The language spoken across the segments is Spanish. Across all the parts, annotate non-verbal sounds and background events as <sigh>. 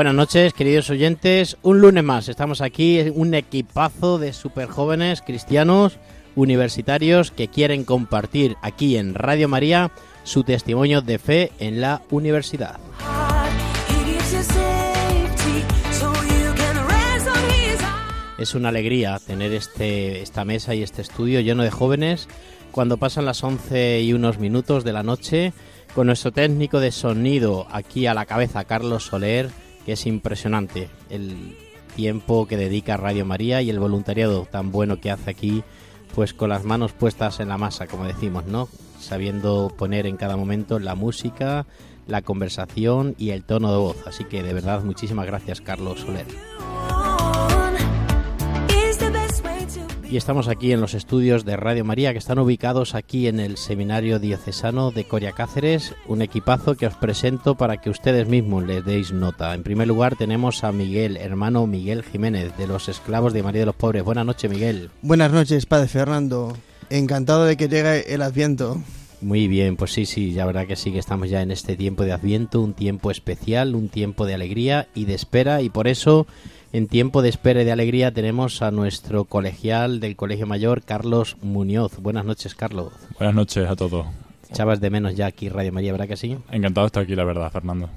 Buenas noches, queridos oyentes. Un lunes más. Estamos aquí, un equipazo de super jóvenes cristianos universitarios que quieren compartir aquí en Radio María su testimonio de fe en la universidad. Es una alegría tener este, esta mesa y este estudio lleno de jóvenes cuando pasan las 11 y unos minutos de la noche con nuestro técnico de sonido aquí a la cabeza, Carlos Soler que es impresionante el tiempo que dedica Radio María y el voluntariado tan bueno que hace aquí, pues con las manos puestas en la masa, como decimos, ¿no? Sabiendo poner en cada momento la música, la conversación y el tono de voz. Así que de verdad muchísimas gracias, Carlos Soler. Y estamos aquí en los estudios de Radio María que están ubicados aquí en el Seminario Diocesano de Coria Cáceres, un equipazo que os presento para que ustedes mismos les deis nota. En primer lugar tenemos a Miguel, hermano Miguel Jiménez, de los Esclavos de María de los Pobres. Buenas noches, Miguel. Buenas noches, Padre Fernando. Encantado de que llegue el Adviento. Muy bien, pues sí, sí, ya verdad que sí que estamos ya en este tiempo de Adviento, un tiempo especial, un tiempo de alegría y de espera y por eso en tiempo de espera y de alegría tenemos a nuestro colegial del Colegio Mayor, Carlos Muñoz. Buenas noches, Carlos. Buenas noches a todos. Echabas de menos ya aquí Radio María, ¿verdad que sí? Encantado de estar aquí, la verdad, Fernando.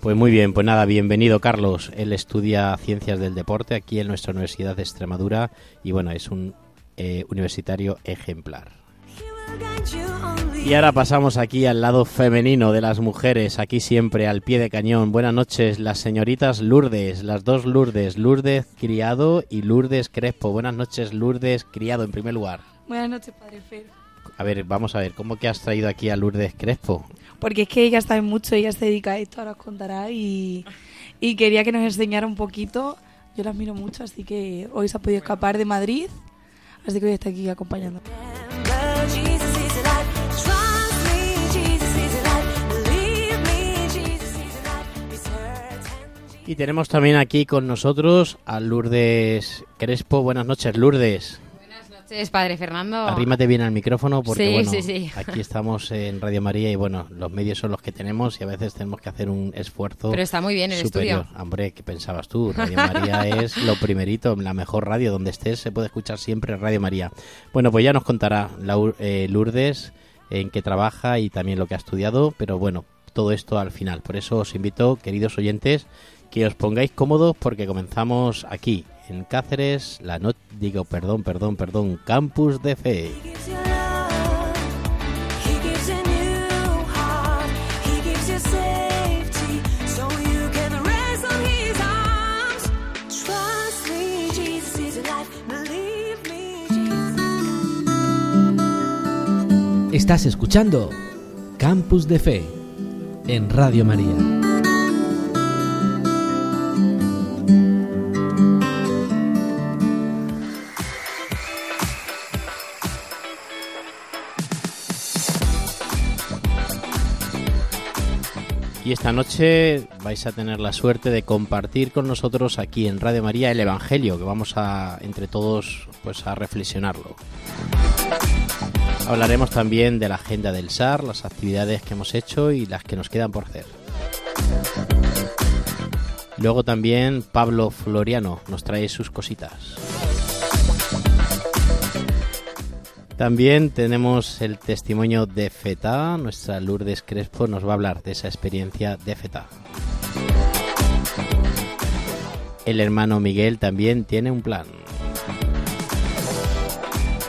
Pues muy bien, pues nada, bienvenido Carlos. Él estudia Ciencias del Deporte aquí en nuestra Universidad de Extremadura y bueno, es un eh, universitario ejemplar. Y ahora pasamos aquí al lado femenino de las mujeres, aquí siempre al pie de cañón. Buenas noches, las señoritas Lourdes, las dos Lourdes, Lourdes Criado y Lourdes Crespo. Buenas noches, Lourdes Criado, en primer lugar. Buenas noches, Padre Fer. A ver, vamos a ver, ¿cómo que has traído aquí a Lourdes Crespo? Porque es que ella sabe mucho, ella se dedica a esto, ahora os contará, y, y quería que nos enseñara un poquito. Yo la admiro mucho, así que hoy se ha podido escapar de Madrid, así que hoy está aquí acompañando. Y tenemos también aquí con nosotros a Lourdes Crespo. Buenas noches, Lourdes. Buenas noches, Padre Fernando. Arrímate bien al micrófono porque Sí, bueno, sí, sí. <laughs> aquí estamos en Radio María y bueno, los medios son los que tenemos y a veces tenemos que hacer un esfuerzo Pero está muy bien el superior. estudio. Hombre, ¿qué pensabas tú? <laughs> Radio María es lo primerito, la mejor radio donde estés, se puede escuchar siempre Radio María. Bueno, pues ya nos contará eh, Lourdes en qué trabaja y también lo que ha estudiado, pero bueno, todo esto al final. Por eso os invito, queridos oyentes, que os pongáis cómodos porque comenzamos aquí en Cáceres, la no digo, perdón, perdón, perdón, Campus de Fe. Estás escuchando Campus de Fe en Radio María. Y esta noche vais a tener la suerte de compartir con nosotros aquí en Radio María el Evangelio, que vamos a entre todos pues a reflexionarlo. Hablaremos también de la agenda del SAR, las actividades que hemos hecho y las que nos quedan por hacer. Luego también Pablo Floriano nos trae sus cositas. También tenemos el testimonio de FETA. Nuestra Lourdes Crespo nos va a hablar de esa experiencia de FETA. El hermano Miguel también tiene un plan.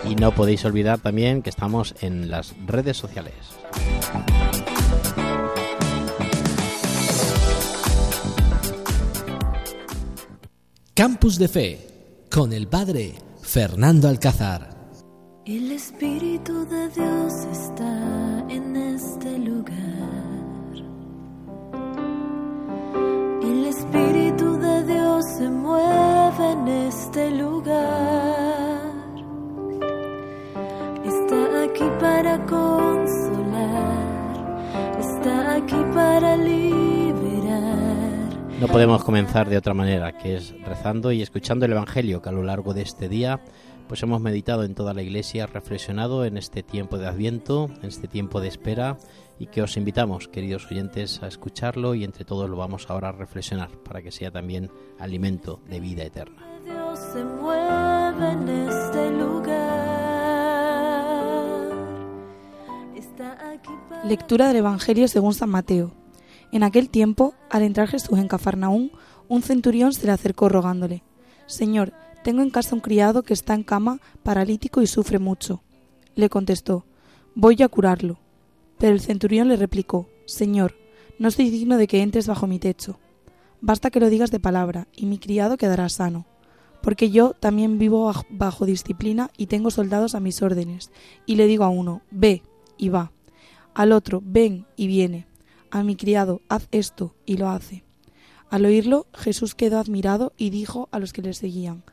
Y no podéis olvidar también que estamos en las redes sociales. Campus de Fe con el Padre Fernando Alcázar. El Espíritu de Dios está en este lugar. El Espíritu de en este lugar. Está aquí para consolar, está aquí para liberar. No podemos comenzar de otra manera, que es rezando y escuchando el Evangelio que a lo largo de este día pues hemos meditado en toda la iglesia, reflexionado en este tiempo de Adviento, en este tiempo de espera y que os invitamos, queridos oyentes, a escucharlo y entre todos lo vamos ahora a reflexionar para que sea también alimento de vida eterna. Dios se mueve en este lugar. Está aquí para Lectura del Evangelio según San Mateo. En aquel tiempo, al entrar Jesús en Cafarnaún, un centurión se le acercó rogándole, Señor, tengo en casa un criado que está en cama, paralítico y sufre mucho. Le contestó, Voy a curarlo. Pero el centurión le replicó, Señor, no soy digno de que entres bajo mi techo. Basta que lo digas de palabra, y mi criado quedará sano. Porque yo también vivo baj- bajo disciplina y tengo soldados a mis órdenes, y le digo a uno, ve, y va. Al otro, ven, y viene. A mi criado, haz esto, y lo hace. Al oírlo, Jesús quedó admirado y dijo a los que le seguían,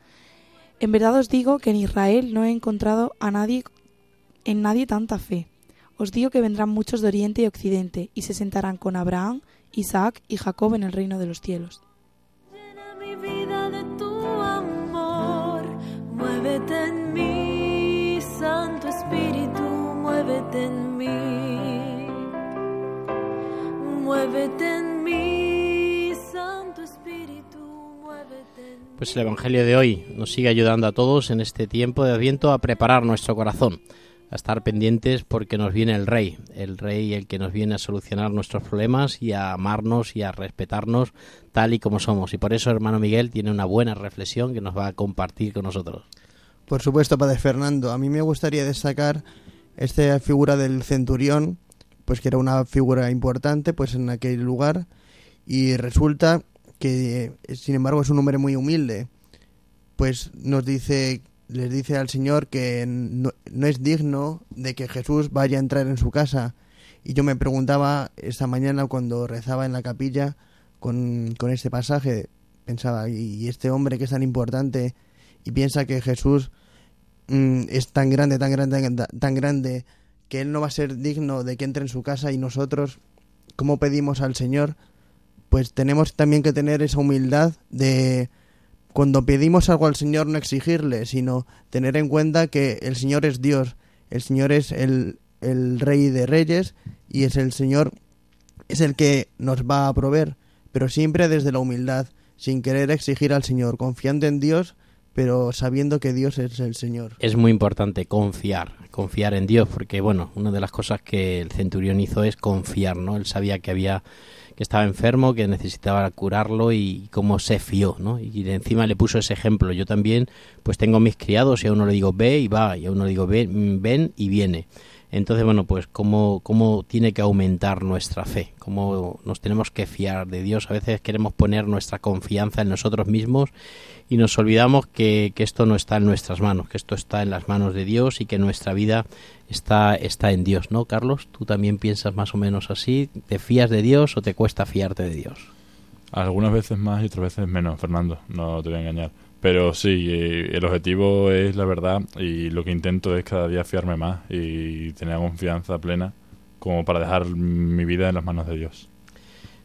En verdad os digo que en Israel no he encontrado a nadie en nadie tanta fe. Os digo que vendrán muchos de oriente y occidente y se sentarán con Abraham, Isaac y Jacob en el reino de los cielos. Pues el Evangelio de hoy nos sigue ayudando a todos en este tiempo de Adviento a preparar nuestro corazón, a estar pendientes porque nos viene el Rey, el Rey el que nos viene a solucionar nuestros problemas y a amarnos y a respetarnos tal y como somos. Y por eso hermano Miguel tiene una buena reflexión que nos va a compartir con nosotros. Por supuesto, Padre Fernando. A mí me gustaría destacar esta figura del centurión, pues que era una figura importante pues en aquel lugar y resulta que eh, sin embargo es un hombre muy humilde. Pues nos dice les dice al Señor que no, es digno de que Jesús vaya a entrar en su casa. Y yo me preguntaba esta mañana cuando rezaba en la capilla con, con este pasaje, pensaba, y este hombre que es tan importante y piensa que Jesús mm, es tan grande, tan grande, tan grande, que Él no va a ser digno de que entre en su casa y nosotros, como pedimos al Señor, pues tenemos también que tener esa humildad de cuando pedimos algo al Señor no exigirle, sino tener en cuenta que el Señor es Dios, el Señor es el, el Rey de Reyes y es el Señor, es el que nos va a proveer, pero siempre desde la humildad, sin querer exigir al Señor, confiando en Dios, pero sabiendo que Dios es el Señor. Es muy importante confiar, confiar en Dios, porque bueno, una de las cosas que el centurión hizo es confiar, ¿no? Él sabía que había que estaba enfermo, que necesitaba curarlo y cómo se fió, ¿no? Y encima le puso ese ejemplo. Yo también, pues tengo mis criados y a uno le digo ve y va, y a uno le digo ven, ven y viene. Entonces, bueno, pues cómo, cómo tiene que aumentar nuestra fe, cómo nos tenemos que fiar de Dios. A veces queremos poner nuestra confianza en nosotros mismos y nos olvidamos que, que esto no está en nuestras manos, que esto está en las manos de Dios y que nuestra vida está, está en Dios, ¿no, Carlos? ¿Tú también piensas más o menos así? ¿Te fías de Dios o te cuesta fiarte de Dios? Algunas veces más y otras veces menos, Fernando, no te voy a engañar. Pero sí, eh, el objetivo es la verdad y lo que intento es cada día fiarme más y tener confianza plena como para dejar mi vida en las manos de Dios.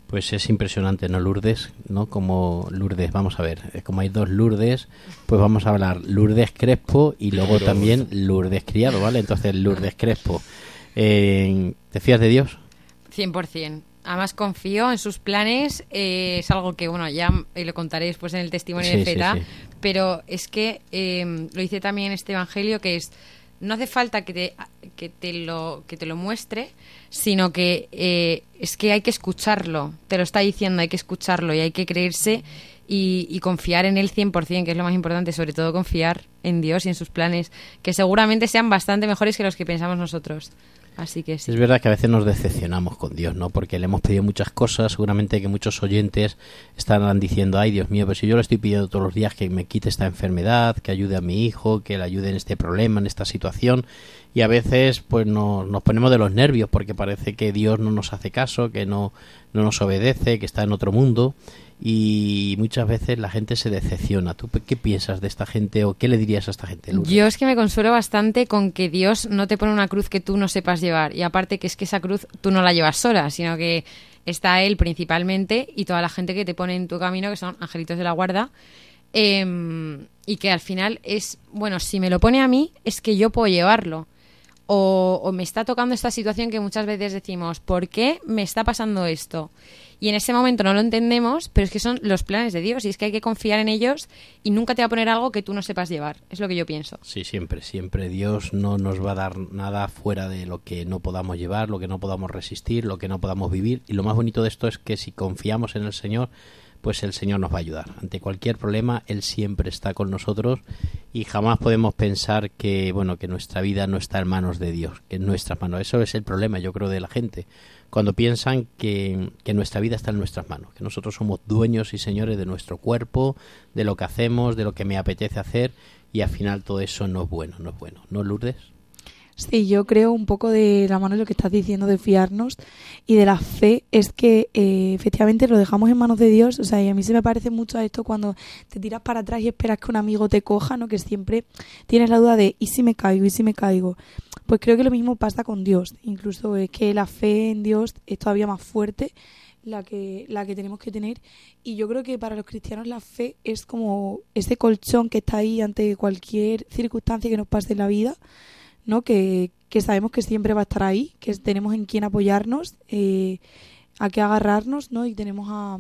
Pues es impresionante, ¿no, Lourdes? ¿No? Como Lourdes, vamos a ver, eh, como hay dos Lourdes, pues vamos a hablar Lourdes Crespo y luego también Lourdes Criado, ¿vale? Entonces, Lourdes Crespo, eh, ¿te fías de Dios? 100%. Además confío en sus planes, eh, es algo que, bueno, ya eh, lo contaré después en el testimonio Sí, de sí, Feta, sí. pero es que eh, lo dice también este evangelio que es no hace falta que te, que te, lo, que te lo muestre, sino que eh, es que hay que escucharlo. Te lo está diciendo, hay que escucharlo y hay que creerse y, y confiar en él 100%, que es lo más importante, sobre todo confiar en Dios y en sus planes, que seguramente sean bastante mejores que los que pensamos nosotros. Es verdad que a veces nos decepcionamos con Dios, ¿no? Porque le hemos pedido muchas cosas, seguramente que muchos oyentes estarán diciendo, ay Dios mío, pero si yo le estoy pidiendo todos los días que me quite esta enfermedad, que ayude a mi hijo, que le ayude en este problema, en esta situación, y a veces pues no, nos ponemos de los nervios porque parece que Dios no nos hace caso, que no, no nos obedece, que está en otro mundo y muchas veces la gente se decepciona. ¿Tú qué piensas de esta gente o qué le dirías a esta gente? Yo es que me consuelo bastante con que Dios no te pone una cruz que tú no sepas llevar. Y aparte que es que esa cruz tú no la llevas sola, sino que está Él principalmente y toda la gente que te pone en tu camino, que son angelitos de la guarda. em, y que al final es, bueno, si me lo pone a mí, es que yo puedo llevarlo. O, o me está tocando esta situación que muchas veces decimos, ¿por qué me está pasando esto? Y en ese momento no lo entendemos, pero es que son los planes de Dios y es que hay que confiar en ellos y nunca te va a poner algo que tú no sepas llevar. Es lo que yo pienso. Sí, siempre, siempre. Dios no nos va a dar nada fuera de lo que no podamos llevar, lo que no podamos resistir, lo que no podamos vivir. Y lo más bonito de esto es que si confiamos en el Señor, pues el Señor nos va a ayudar. Ante cualquier problema, Él siempre está con nosotros y jamás podemos pensar que, bueno, que nuestra vida no está en manos de Dios, que en nuestras manos. Eso es el problema, yo creo, de la gente. Cuando piensan que, que nuestra vida está en nuestras manos, que nosotros somos dueños y señores de nuestro cuerpo, de lo que hacemos, de lo que me apetece hacer, y al final todo eso no es bueno, no es bueno. ¿No, Lourdes? Sí, yo creo un poco de la mano de lo que estás diciendo de fiarnos y de la fe es que eh, efectivamente lo dejamos en manos de Dios. O sea, y a mí se me parece mucho a esto cuando te tiras para atrás y esperas que un amigo te coja, ¿no? Que siempre tienes la duda de ¿y si me caigo? ¿y si me caigo? Pues creo que lo mismo pasa con Dios. Incluso es que la fe en Dios es todavía más fuerte la que, la que tenemos que tener. Y yo creo que para los cristianos la fe es como ese colchón que está ahí ante cualquier circunstancia que nos pase en la vida. ¿no? Que, que sabemos que siempre va a estar ahí, que tenemos en quién apoyarnos, eh, a qué agarrarnos, ¿no? Y tenemos a,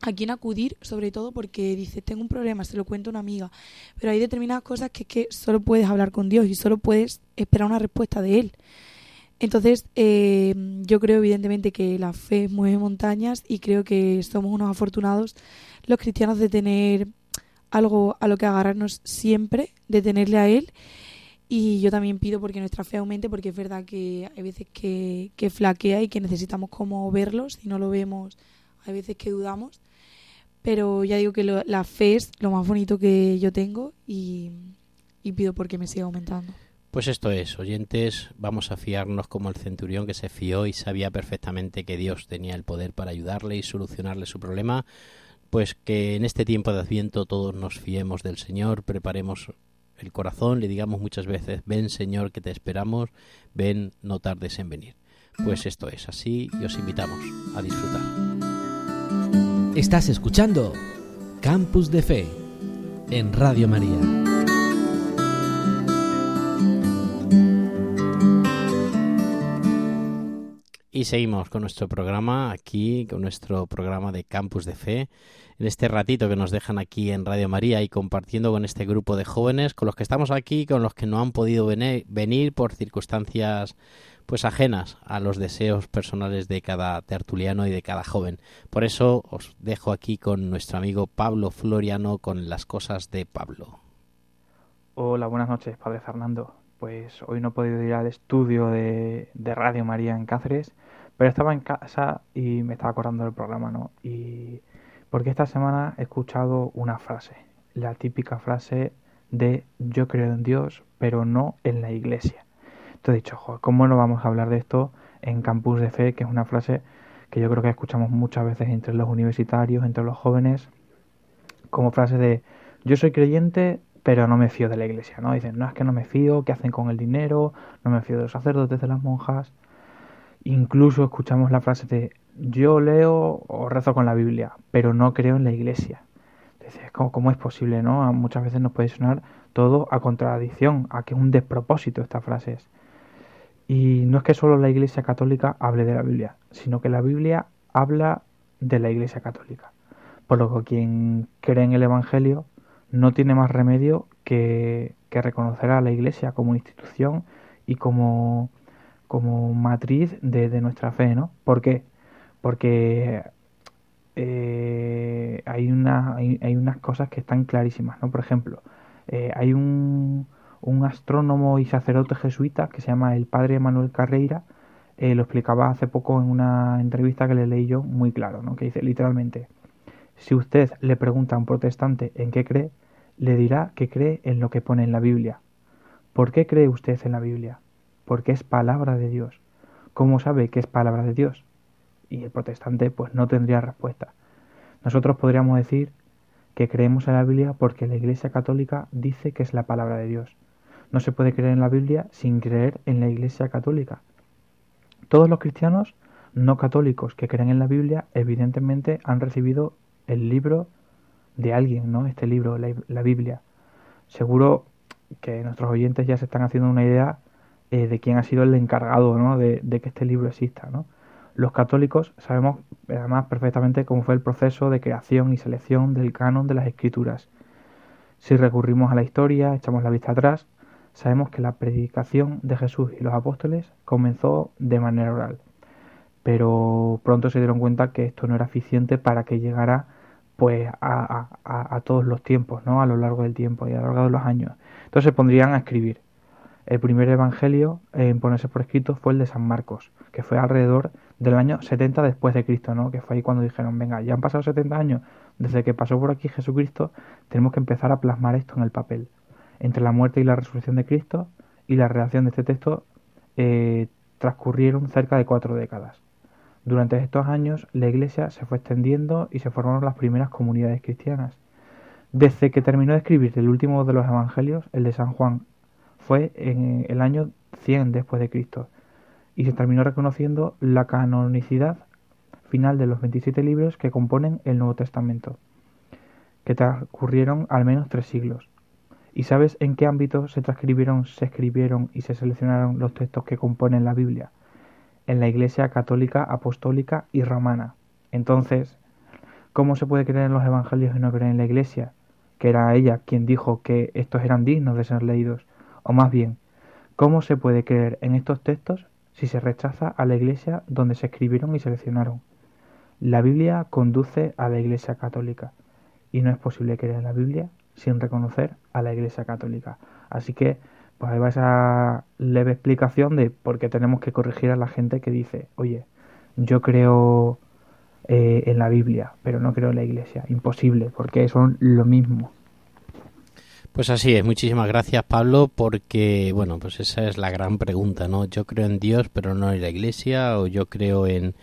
a quién acudir, sobre todo porque dices, tengo un problema, se lo cuento a una amiga. Pero hay determinadas cosas que es que solo puedes hablar con Dios y solo puedes esperar una respuesta de Él. Entonces, eh, yo creo evidentemente que la fe mueve montañas y creo que somos unos afortunados los cristianos de tener algo a lo que agarrarnos siempre, de tenerle a Él y yo también pido porque nuestra fe aumente, porque es verdad que hay veces que, que flaquea y que necesitamos como verlos. Si no lo vemos, hay veces que dudamos. Pero ya digo que la fe es lo más bonito que yo tengo y, y pido porque me siga aumentando. Pues esto es, oyentes, vamos a fiarnos como el centurión que se fió y sabía perfectamente que Dios tenía el poder para ayudarle y solucionarle su problema, pues que en este tiempo de Adviento todos nos fiemos del Señor, preparemos el corazón, le digamos muchas veces, ven Señor que te esperamos, ven, no tardes en venir. Pues esto es así y os invitamos a disfrutar. Estás escuchando Campus de Fe en Radio María. Y seguimos con nuestro programa aquí, con nuestro programa de Campus de Fe, en este ratito que nos dejan aquí en Radio María y compartiendo con este grupo de jóvenes, con los que estamos aquí, con los que no han podido venir por circunstancias pues ajenas a los deseos personales de cada tertuliano y de cada joven. Por eso os dejo aquí con nuestro amigo Pablo Floriano con las cosas de Pablo. Hola, buenas noches, Padre Fernando. Pues hoy no he podido ir al estudio de, Radio María en Cáceres, pero estaba en casa y me estaba acordando del programa, ¿no? Y porque esta semana he escuchado una frase, la típica frase de yo creo en Dios, pero no en la iglesia. Entonces he dicho, ¿cómo no vamos a hablar de esto en Campus de Fe? Que es una frase que yo creo que escuchamos muchas veces entre los universitarios, entre los jóvenes, como frase de yo soy creyente, pero no me fío de la iglesia, ¿no? Dicen, no es que no me fío, ¿qué hacen con el dinero? No me fío de los sacerdotes, de las monjas. Incluso escuchamos la frase de yo leo o rezo con la Biblia, pero no creo en la iglesia. Entonces, ¿cómo, cómo es posible, no? Muchas veces nos puede sonar todo a contradicción, a que es un despropósito estas frases. Y no es que solo la iglesia católica hable de la Biblia, sino que la Biblia habla de la iglesia católica. Por lo que quien cree en el Evangelio no tiene más remedio que, que reconocer a la Iglesia como institución y como, como matriz de, nuestra fe, ¿no? ¿Por qué? Porque eh, hay, una, hay, hay unas cosas que están clarísimas, ¿no? Por ejemplo, eh, hay un, un astrónomo y sacerdote jesuita que se llama el padre Manuel Carreira, eh, lo explicaba hace poco en una entrevista que le leí yo muy claro, ¿no? Que dice literalmente, si usted le pregunta a un protestante en qué cree, le dirá que cree en lo que pone en la Biblia. ¿Por qué cree usted en la Biblia? Porque es palabra de Dios. ¿Cómo sabe que es palabra de Dios? y el protestante pues no tendría respuesta. Nosotros podríamos decir que creemos en la Biblia porque la Iglesia Católica dice que es la palabra de Dios. No se puede creer en la Biblia sin creer en la Iglesia Católica. Todos los cristianos no católicos que creen en la Biblia evidentemente han recibido el libro de alguien, ¿no? Este libro, la, Biblia. Seguro que nuestros oyentes ya se están haciendo una idea eh, de quién ha sido el encargado, ¿no? De, de que este libro exista, ¿no? Los católicos sabemos además perfectamente cómo fue el proceso de creación y selección del canon de las escrituras. Si recurrimos a la historia, echamos la vista atrás, sabemos que la predicación de Jesús y los apóstoles comenzó de manera oral. Pero pronto se dieron cuenta que esto no era eficiente para que llegara pues a, todos los tiempos, ¿no? A lo largo del tiempo y a lo largo de los años. Entonces se pondrían a escribir. El primer evangelio en ponerse por escrito fue el de San Marcos, que fue alrededor del año 70 después de Cristo, ¿no? Que fue ahí cuando dijeron, venga, ya han pasado 70 años desde que pasó por aquí Jesucristo, tenemos que empezar a plasmar esto en el papel. Entre la muerte y la resurrección de Cristo y la redacción de este texto eh, transcurrieron cerca de cuatro décadas. Durante estos años la iglesia se fue extendiendo y se formaron las primeras comunidades cristianas. Desde que terminó de escribir el último de los evangelios, el de San Juan, fue en el año 100 después de Cristo y se terminó reconociendo la canonicidad final de los 27 libros que componen el Nuevo Testamento, que transcurrieron al menos tres siglos. ¿Y sabes en qué ámbito se transcribieron, se escribieron y se seleccionaron los textos que componen la Biblia? En la Iglesia católica, apostólica y romana. Entonces, ¿cómo se puede creer en los evangelios y no creer en la Iglesia? Que era ella quien dijo que estos eran dignos de ser leídos. O más bien, ¿cómo se puede creer en estos textos si se rechaza a la Iglesia donde se escribieron y seleccionaron? La Biblia conduce a la Iglesia católica y no es posible creer en la Biblia sin reconocer a la Iglesia Católica. Así que, pues ahí va esa leve explicación de por qué tenemos que corregir a la gente que dice, oye, yo creo eh, en la Biblia, pero no creo en la Iglesia. Imposible, porque son lo mismo. Pues así es, muchísimas gracias Pablo, porque bueno, pues esa es la gran pregunta, ¿no? Yo creo en Dios, pero no en la Iglesia, o yo creo en,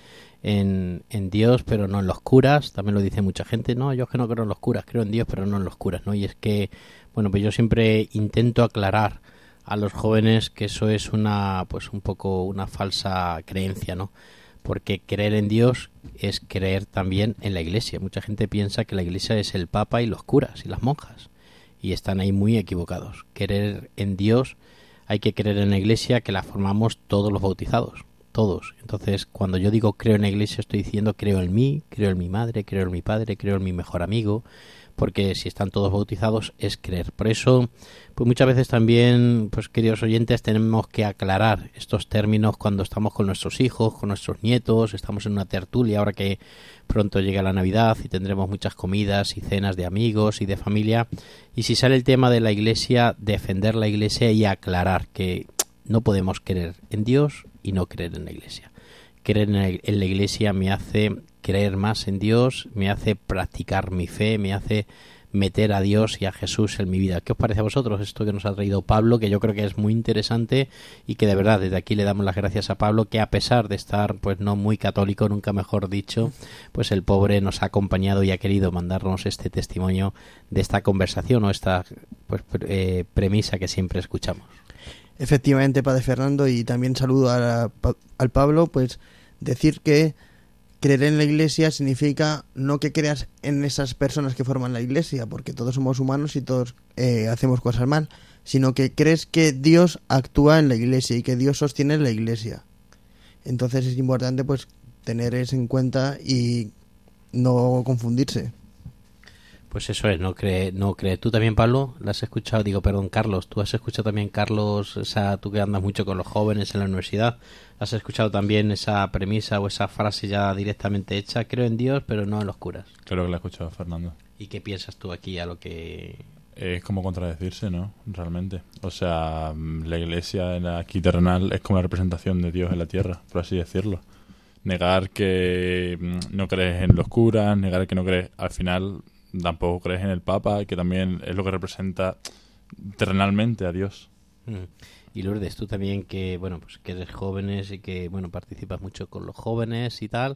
en, Dios, pero no en los curas. También lo dice mucha gente. No, yo es que no creo en los curas, creo en Dios, pero no en los curas, ¿no? Y es que, bueno, pues yo siempre intento aclarar a los jóvenes que eso es una, pues un poco una falsa creencia, ¿no? Porque creer en Dios es creer también en la Iglesia. Mucha gente piensa que la Iglesia es el Papa y los curas y las monjas. Y están ahí muy equivocados. Creer en Dios hay que creer en la Iglesia que la formamos todos los bautizados todos. Entonces, cuando yo digo creo en la iglesia, estoy diciendo creo en mí, creo en mi madre, creo en mi padre, creo en mi mejor amigo, porque si están todos bautizados es creer. Por eso, pues muchas veces también, pues queridos oyentes, tenemos que aclarar estos términos cuando estamos con nuestros hijos, con nuestros nietos, estamos en una tertulia, ahora que pronto llega la Navidad y tendremos muchas comidas y cenas de amigos y de familia. Y si sale el tema de la iglesia, defender la iglesia y aclarar que no podemos creer en Dios y no creer en la iglesia. Creer en la iglesia me hace creer más en Dios, me hace practicar mi fe, me hace meter a Dios y a Jesús en mi vida. ¿Qué os parece a vosotros esto que nos ha traído Pablo, que yo creo que es muy interesante y que de verdad desde aquí le damos las gracias a Pablo, que a pesar de estar pues no muy católico, nunca mejor dicho, pues el pobre nos ha acompañado y ha querido mandarnos este testimonio de esta conversación o esta pues eh, premisa que siempre escuchamos. Efectivamente, Padre Fernando, y también saludo a al Pablo, pues decir que creer en la iglesia significa no que creas en esas personas que forman la iglesia, porque todos somos humanos y todos eh, hacemos cosas mal, sino que crees que Dios actúa en la iglesia y que Dios sostiene la iglesia. Entonces es importante pues tener eso en cuenta y no confundirse. Pues eso es, no cree, no cree. ¿Tú también, Pablo? ¿La has escuchado? Digo, perdón, Carlos, ¿tú has escuchado también, Carlos, esa, tú que andas mucho con los jóvenes en la universidad, ¿has escuchado también esa premisa o esa frase ya directamente hecha? Creo en Dios, pero no en los curas. Claro que la he escuchado, Fernando. ¿Y qué piensas tú aquí a lo que...? Es como contradecirse, ¿no? Realmente. O sea, la iglesia aquí terrenal es como la representación de Dios en la tierra, por así decirlo. Negar que no crees en los curas, negar que no crees... Al final tampoco crees en el Papa, que también es lo que representa terrenalmente a Dios. Mm. Y Lourdes, tú también que, bueno, pues que eres jóvenes y que, bueno, participas mucho con los jóvenes y tal.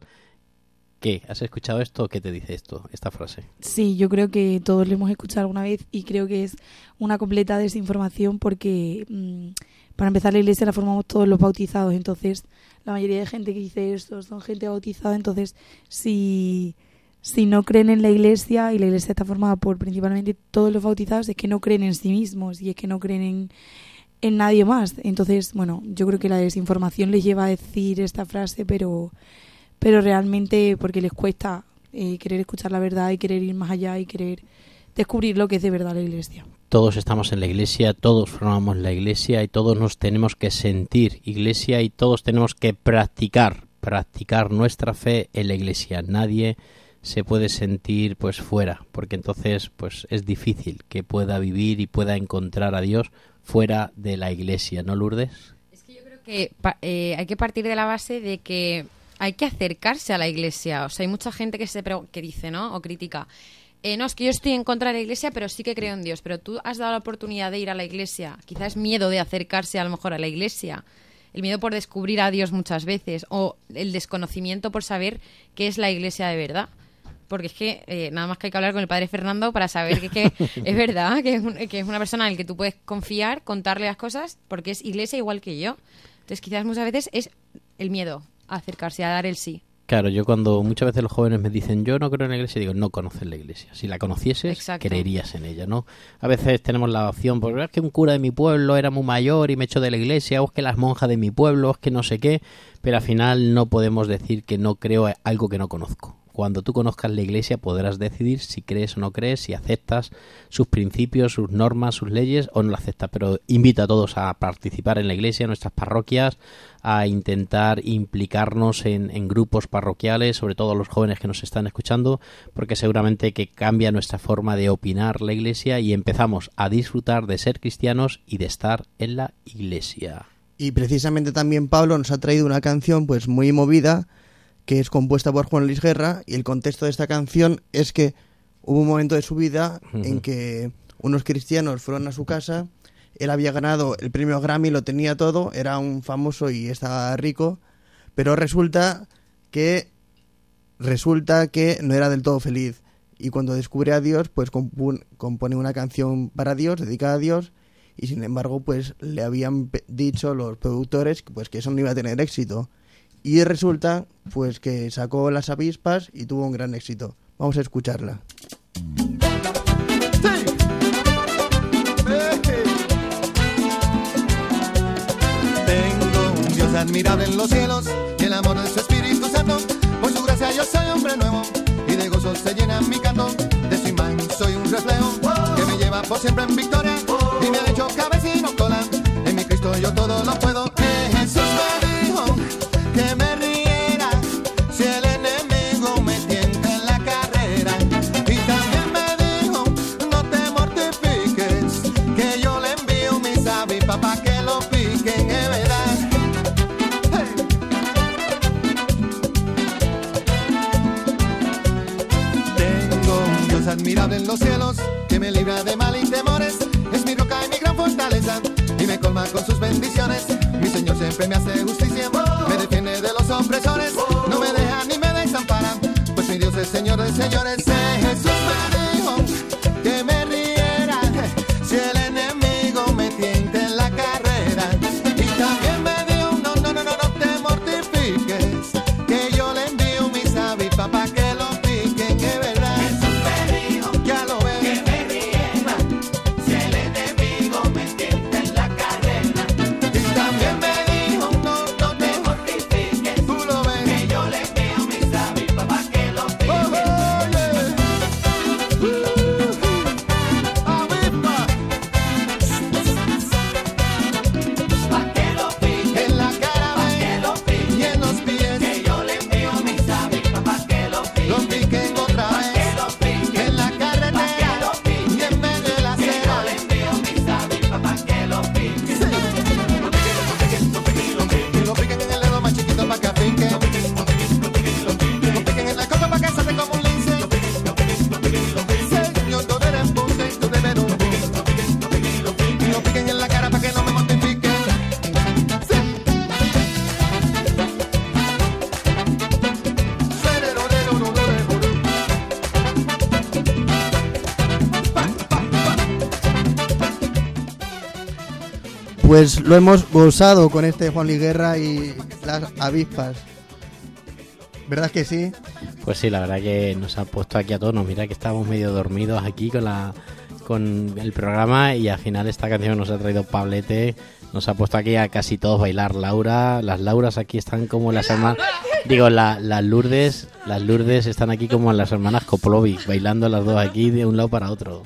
¿Qué? ¿Has escuchado esto? ¿Qué te dice esto, esta frase? Sí, yo creo que todos lo hemos escuchado alguna vez y creo que es una completa desinformación porque mm, para empezar la iglesia la formamos todos los bautizados, entonces la mayoría de gente que dice esto son gente bautizada, entonces si, si no creen en la iglesia y la iglesia está formada por principalmente todos los bautizados es que no creen en sí mismos y es que no creen en, en nadie más. Entonces, bueno, yo creo que la desinformación les lleva a decir esta frase, pero pero realmente porque les cuesta eh, querer escuchar la verdad y querer ir más allá y querer descubrir lo que es de verdad la iglesia. Todos estamos en la iglesia, todos formamos la iglesia y todos nos tenemos que sentir iglesia y todos tenemos que practicar, practicar nuestra fe en la iglesia. Nadie se puede sentir pues fuera, porque entonces pues es difícil que pueda vivir y pueda encontrar a Dios fuera de la iglesia, ¿no, Lourdes? Es que yo creo que eh, hay que partir de la base de que hay que acercarse a la iglesia. O sea, hay mucha gente que se que dice, ¿no? O critica. eh, no, es que yo estoy en contra de la iglesia, pero sí que creo en Dios. Pero tú has dado la oportunidad de ir a la iglesia. Quizás miedo de acercarse a lo mejor a la iglesia. El miedo por descubrir a Dios muchas veces. O el desconocimiento por saber qué es la iglesia de verdad. Porque es que eh, nada más que hay que hablar con el padre Fernando para saber que, es que <laughs> es verdad, que es, un- que es una persona en la que tú puedes confiar, contarle las cosas, porque es iglesia igual que yo. Entonces quizás muchas veces es el miedo a acercarse, a dar el sí. Claro, yo cuando muchas veces los jóvenes me dicen yo no creo en la iglesia, digo no conoces la iglesia. Si la conocieses, Exacto. creerías en ella, ¿no? A veces tenemos la opción, porque es que un cura de mi pueblo era muy mayor y me echó de la iglesia, o es que las monjas de mi pueblo, o es que no sé qué, pero al final no podemos decir que no creo algo que no conozco. Cuando tú conozcas la iglesia podrás decidir si crees o no crees, si aceptas sus principios, sus normas, sus leyes o no la aceptas. Pero invito a todos a participar en la iglesia, en nuestras parroquias, a intentar implicarnos en, en grupos parroquiales, sobre todo los jóvenes que nos están escuchando, porque seguramente que cambia nuestra forma de opinar la iglesia y empezamos a disfrutar de ser cristianos y de estar en la iglesia. Y precisamente también Pablo nos ha traído una canción pues muy movida que es compuesta por Juan Luis Guerra y el contexto de esta canción es que hubo un momento de su vida en que unos cristianos fueron a su casa, él había ganado el premio Grammy, lo tenía todo, era un famoso y estaba rico, pero resulta que resulta que no era del todo feliz. Y cuando descubre a Dios pues compone una canción para Dios dedicada a Dios y sin embargo pues le habían dicho los productores pues que eso no iba a tener éxito y resulta pues que sacó las avispas y tuvo un gran éxito vamos a escucharla Tengo un Dios admirable en los cielos y el amor de su Espíritu Santo. Por su gracia yo soy hombre nuevo y de gozo se llena mi canto. De su imagen soy un reflejo que me lleva por siempre en victoria y me ha hecho cabeza y no cola. En mi Cristo yo todo lo puedo. Admirable en los cielos que me libra de mal y temores. Es mi roca y mi gran fortaleza y me colma con sus bendiciones. Mi Señor siempre me hace justicia, me defiende de los opresores. No me deja ni me desampara, pues mi Dios es Señor de señores. Pues lo hemos gozado con este Juan Luis Guerra y las avispas. ¿Verdad que sí? Pues sí, la verdad que nos ha puesto aquí a todos. Mira que estábamos medio dormidos aquí con la con el programa y al final esta canción nos ha traído Pablete. Nos ha puesto aquí a casi todos bailar. Laura, las Lauras aquí están como las hermanas. Digo, la- las Lourdes, las Lourdes están aquí como las hermanas Koplovic, bailando las dos aquí de un lado para otro.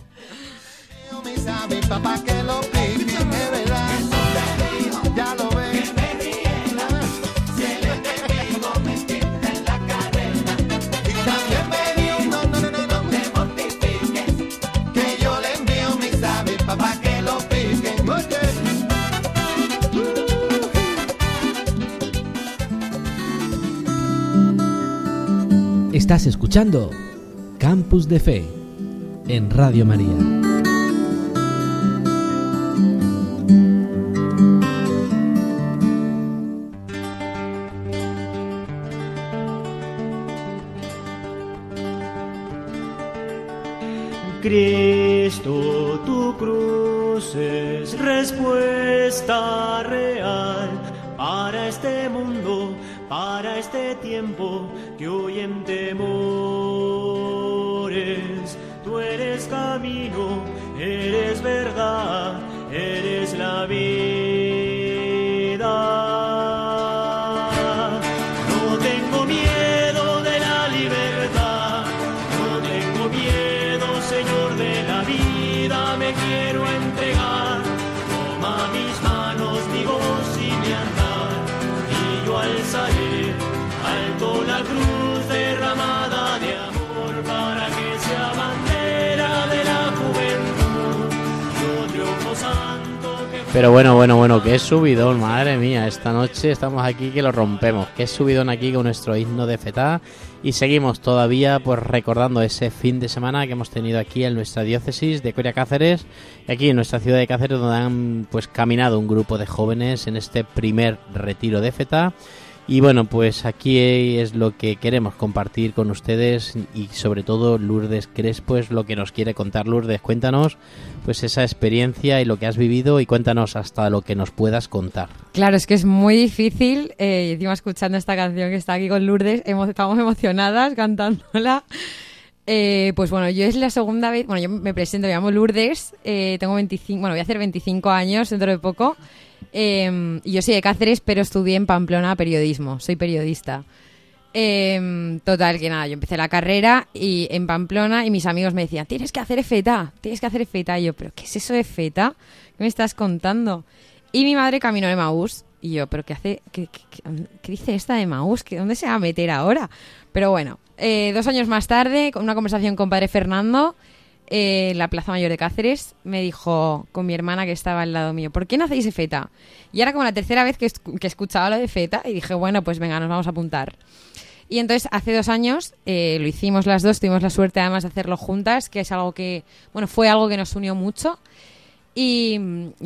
Escuchando Campus de Fe en Radio María. Cristo, tu cruz es respuesta real para este mundo, para este tiempo que hoy en temores. Camino, eres verdad, Pero bueno, bueno, bueno, qué subidón, madre mía. Esta noche estamos aquí que lo rompemos. Qué subidón aquí con nuestro himno de Fetá. Y seguimos todavía pues recordando ese fin de semana que hemos tenido aquí en nuestra diócesis de Coria Cáceres, aquí en nuestra ciudad de Cáceres, donde han pues caminado un grupo de jóvenes en este primer retiro de Fetá. Y bueno, pues aquí es lo que queremos compartir con ustedes y sobre todo Lourdes Crespo es lo que nos quiere contar. Lourdes, cuéntanos pues esa experiencia y lo que has vivido y cuéntanos hasta lo que nos puedas contar. Claro, es que es muy difícil. eh, encima escuchando esta canción que está aquí con Lourdes, emo- estamos emocionadas cantándola. Eh, pues bueno, yo es la segunda vez, bueno, yo me presento, me llamo Lourdes, eh, tengo 25, bueno, voy a hacer 25 años dentro de poco. y yo soy de Cáceres, pero estudié en Pamplona periodismo, soy periodista. Eh, total, que nada, yo empecé la carrera y en Pamplona y mis amigos me decían, tienes que hacer FETA, tienes que hacer FETA. Y yo, ¿pero qué es eso de FETA? ¿Qué me estás contando? Y mi madre caminó de Maús y yo, ¿pero qué hace? ¿Qué, qué- qué- dice esta de Maús? ¿Qué, ¿Dónde se va a meter ahora? Pero bueno, eh, dos años más tarde, con una conversación con padre Fernando, eh, en la Plaza Mayor de Cáceres, me dijo con mi hermana que estaba al lado mío, ¿por qué no hacéis FETA? Y era como la tercera vez que, que escuchaba lo de FETA y dije, bueno, pues venga, nos vamos a apuntar. Y entonces hace dos años eh, lo hicimos las dos, tuvimos la suerte además de hacerlo juntas, que es algo que, bueno, fue algo que nos unió mucho. Y,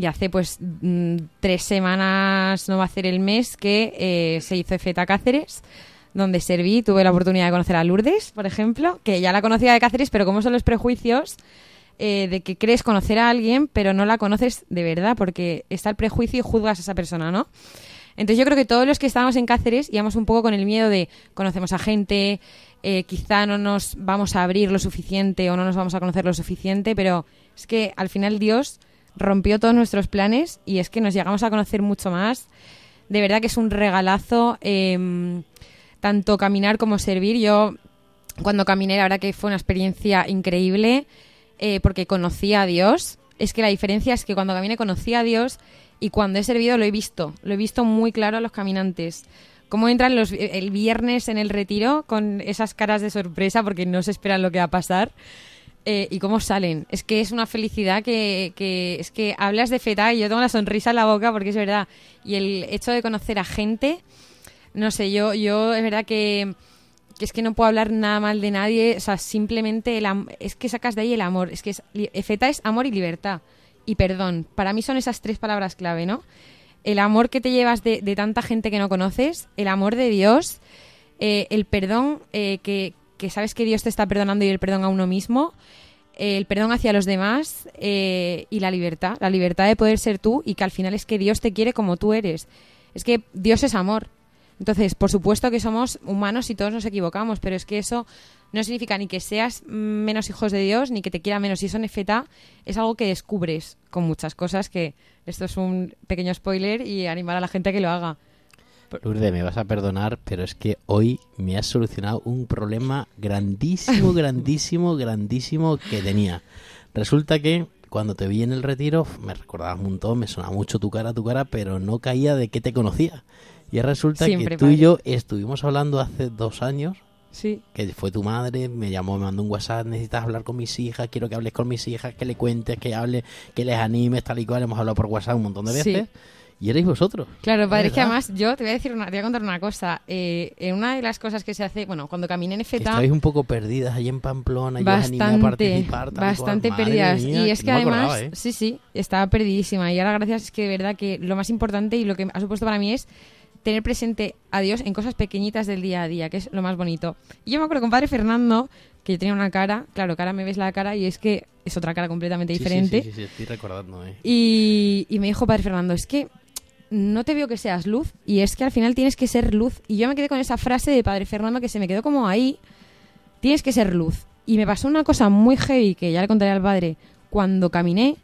hace pues mm, tres semanas, no va a ser el mes, que eh, se hizo FETA Cáceres, donde serví, tuve la oportunidad de conocer a Lourdes, por ejemplo, que ya la conocía de Cáceres, pero como son los prejuicios eh, de que crees conocer a alguien, pero no la conoces de verdad, porque está el prejuicio y juzgas a esa persona, ¿no? Entonces yo creo que todos los que estábamos en Cáceres íbamos un poco con el miedo de conocemos a gente, eh, quizá no nos vamos a abrir lo suficiente o no nos vamos a conocer lo suficiente, pero es que al final Dios rompió todos nuestros planes y es que nos llegamos a conocer mucho más. De verdad que es un regalazo eh, tanto caminar como servir. Yo cuando caminé, la verdad que fue una experiencia increíble eh, porque conocí a Dios. Es que la diferencia es que cuando caminé conocí a Dios y cuando he servido lo he visto. Lo he visto muy claro a los caminantes. Cómo entran los, el viernes en el retiro con esas caras de sorpresa porque no se esperan lo que va a pasar. Eh, y cómo salen. Es que es una felicidad que, que es que hablas de feta y yo tengo la sonrisa en la boca porque es verdad. Y el hecho de conocer a gente, no sé, yo, yo es verdad que, que es que no puedo hablar nada mal de nadie, o sea, simplemente el es que sacas de ahí el amor, es que es, li- feta es amor y libertad y perdón. Para mí son esas tres palabras clave, ¿no? El amor que te llevas de, de tanta gente que no conoces, el amor de Dios, eh, el perdón eh, que, que sabes que Dios te está perdonando y el perdón a uno mismo, el perdón hacia los demás eh, y la libertad, la libertad de poder ser tú y que al final es que Dios te quiere como tú eres. Es que Dios es amor. Entonces, por supuesto que somos humanos y todos nos equivocamos, pero es que eso no significa ni que seas menos hijos de Dios ni que te quiera menos. Y eso en es algo que descubres con muchas cosas que esto es un pequeño spoiler y animar a la gente a que lo haga. Lourdes, me vas a perdonar, pero es que hoy me has solucionado un problema grandísimo, <laughs> grandísimo, grandísimo que tenía. Resulta que cuando te vi en el retiro me recordabas un montón, me sonaba mucho tu cara, tu cara, pero no caía de que te conocía. Y resulta Siempre, que tú y yo estuvimos hablando hace dos años, Sí. que fue tu madre, me llamó, me mandó un WhatsApp, necesitas hablar con mis hijas, quiero que hables con mis hijas, que le cuentes, que hable, que les animes, tal y cual. Hemos hablado por WhatsApp un montón de Sí. Y erais vosotros. Claro, padre, es que además yo te voy a decir una, te voy a contar una cosa. Eh, en una de las cosas que se hace, bueno, cuando caminé en FETA, estabais un poco perdidas allí en Pamplona, yo os animé a bastante, participar. tal cual. bastante perdidas. mía, y es que no además, acordaba, ¿eh? sí, sí, estaba perdidísima. Y ahora gracias es que de verdad que lo más importante y lo que ha supuesto para mí es tener presente a Dios en cosas pequeñitas del día a día, que es lo más bonito. Y yo me acuerdo con padre Fernando, que yo tenía una cara, claro, ahora me ves la cara y es que es otra cara completamente Sí, sí, diferente. Sí, sí, sí, estoy recordando, ¿eh? Y, y me dijo Padre Fernando, es que no te veo que seas luz y es que al final tienes que ser luz. Y yo me quedé con esa frase de Padre Fernando que se me quedó como ahí, tienes que ser luz. Y me pasó una cosa muy heavy que ya le contaré al padre cuando caminé,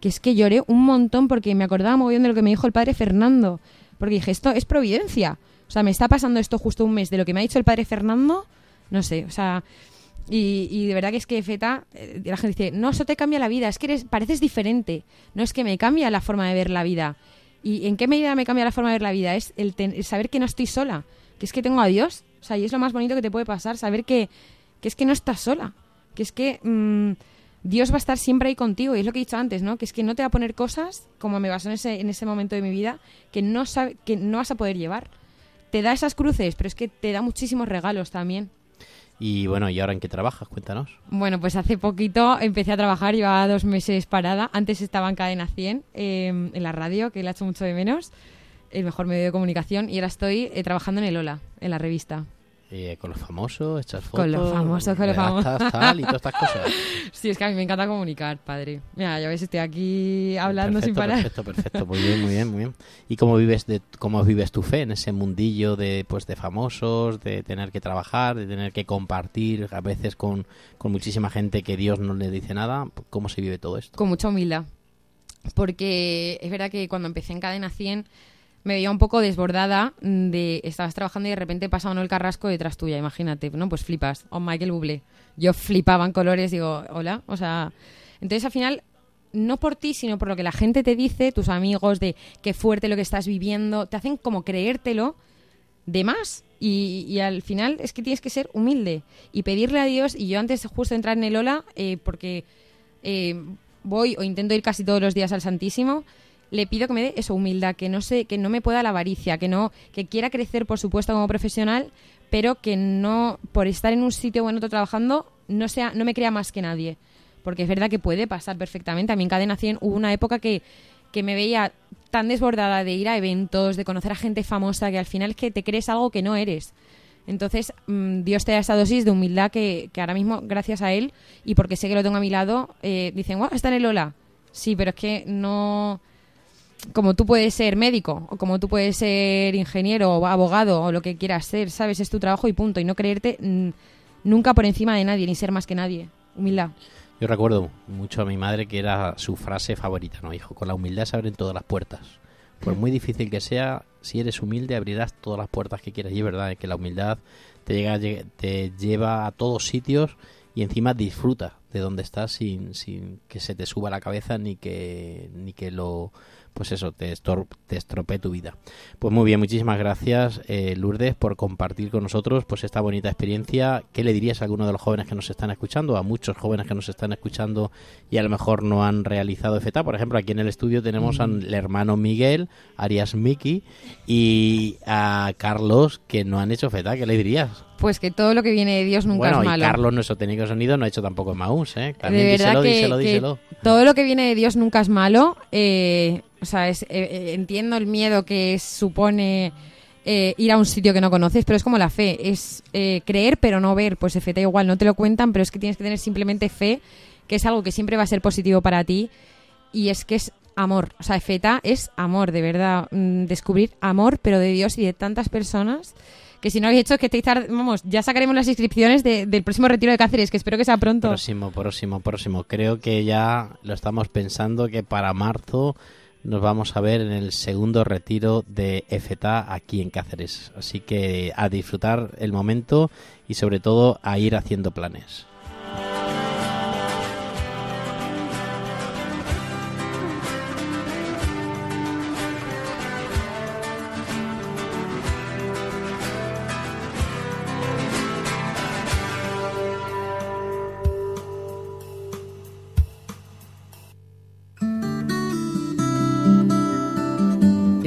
que es que lloré un montón porque me acordaba muy bien de lo que me dijo el Padre Fernando. Porque dije, esto es providencia. O sea, me está pasando esto justo un mes de lo que me ha dicho el Padre Fernando, no sé, o sea... Y, de verdad que es que Feta, eh, la gente dice, no, eso te cambia la vida, es que eres, pareces diferente. No es que me cambia la forma de ver la vida. ¿Y en qué medida me cambia la forma de ver la vida? Es el, ten- el saber que no estoy sola, que es que tengo a Dios. O sea, y es lo más bonito que te puede pasar, saber que, que es que no estás sola, que es que mm, Dios va a estar siempre ahí contigo. Y es lo que he dicho antes, ¿no? Que es que no te va a poner cosas, como me pasó en ese, en ese momento de mi vida, que no, sabe, que no vas a poder llevar. Te da esas cruces, pero es que te da muchísimos regalos también. Y bueno, ¿y ahora en qué trabajas? Cuéntanos. Bueno, pues hace poquito empecé a trabajar, llevaba dos meses parada. Antes estaba en Cadena 100, eh, en la radio, que la he hecho mucho de menos, el mejor medio de comunicación, y ahora estoy eh, trabajando en el Ola, en la revista. Eh, con los famosos, echas fotos. Con los famosos, con los famosos. tal, y todas estas cosas. <laughs> Sí, es que a mí me encanta comunicar, padre. Mira, ya ves, estoy aquí hablando sin parar. Perfecto, perfecto. Muy bien, muy bien, muy bien. ¿Y cómo vives de cómo vives tu fe en ese mundillo de pues de famosos, de tener que trabajar, de tener que compartir a veces con, con muchísima gente que Dios no le dice nada? ¿Cómo se vive todo esto? Con mucha humildad. Porque es verdad que cuando empecé en Cadena 100 me veía un poco desbordada de estabas trabajando y de repente pasa Manuel Carrasco detrás tuya, imagínate, ¿no? Pues flipas. O Michael Bublé. Yo flipaba en colores, digo, hola, o sea... Entonces al final, no por ti, sino por lo que la gente te dice, tus amigos, de qué fuerte lo que estás viviendo, te hacen como creértelo de más. Y, y al final es que tienes que ser humilde y pedirle a Dios. Y yo antes justo de entrar en el Ola, eh, porque eh, voy o intento ir casi todos los días al Santísimo, le pido que me dé eso, humildad, que no sé, que no me pueda la avaricia, que no, que quiera crecer, por supuesto, como profesional, pero que no, por estar en un sitio o en otro trabajando, no sea, no me crea más que nadie. Porque es verdad que puede pasar perfectamente. A mí en Cadena 100 hubo una época que, que me veía tan desbordada de ir a eventos, de conocer a gente famosa, que al final es que te crees algo que no eres. Entonces, mm, Dios te da esa dosis de humildad que, que ahora mismo, gracias a Él, y porque sé que lo tengo a mi lado, eh, dicen, wow, está en el Ola. Sí, pero es que no... Como tú puedes ser médico, o como tú puedes ser ingeniero, o abogado, o lo que quieras ser, ¿sabes? Es tu trabajo y punto. Y no creerte mm, nunca por encima de nadie, ni ser más que nadie. Humildad. Yo recuerdo mucho a mi madre que era su frase favorita, ¿no? Hijo, con la humildad se abren todas las puertas. Por muy difícil que sea, si eres humilde abrirás todas las puertas que quieras. Y es verdad que la humildad te, llega, lle- te lleva a todos sitios y encima disfruta de donde estás sin, sin que se te suba la cabeza ni que, ni que lo... Pues eso, te, estor- te estropee tu vida. Pues muy bien, muchísimas gracias eh, Lourdes por compartir con nosotros pues esta bonita experiencia. ¿Qué le dirías a alguno de los jóvenes que nos están escuchando? A muchos jóvenes que nos están escuchando y a lo mejor no han realizado FETA. Por ejemplo, aquí en el estudio tenemos al hermano Miguel, Arias Miki y a Carlos que no han hecho FETA. ¿Qué le dirías? Pues que todo lo que viene de Dios nunca bueno, es y malo. Carlos, nuestro técnico de sonido, no ha hecho tampoco Maús, ¿eh? También de verdad díselo, que, díselo, que díselo. todo lo que viene de Dios nunca es malo. eh, o sea, es- eh, eh, entiendo el miedo que supone eh, ir a un sitio que no conoces, pero es como la fe, es creer pero no ver. Pues FT igual no te lo cuentan, pero es que tienes que tener simplemente fe que es algo que siempre va a ser positivo para ti y es que es amor. O sea, Feta es amor, de verdad. Mm, Descubrir amor, pero de Dios y de tantas personas que si no habéis hecho que estéis tar- vamos, ya sacaremos las inscripciones de- del próximo retiro de Cáceres, que espero que sea pronto. Próximo, próximo, próximo. Creo que ya lo estamos pensando que para marzo nos vamos a ver en el segundo retiro de FTA aquí en Cáceres. Así que a disfrutar el momento y sobre todo a ir haciendo planes.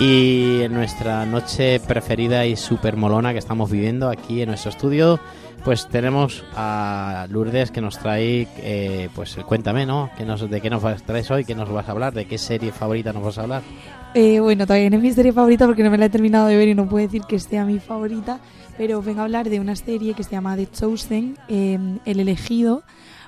Y en nuestra noche preferida y súper molona que estamos viviendo aquí en nuestro estudio, pues tenemos a Lourdes que nos trae, eh, pues cuéntame, ¿no? ¿Qué nos, ¿De qué nos traes hoy? ¿Qué nos vas a hablar? ¿De qué serie favorita nos vas a hablar? Eh, bueno, todavía no es mi serie favorita porque no me la he terminado de ver y no puedo decir que sea mi favorita, pero vengo a hablar de una serie que se llama The Chosen, eh, El elegido,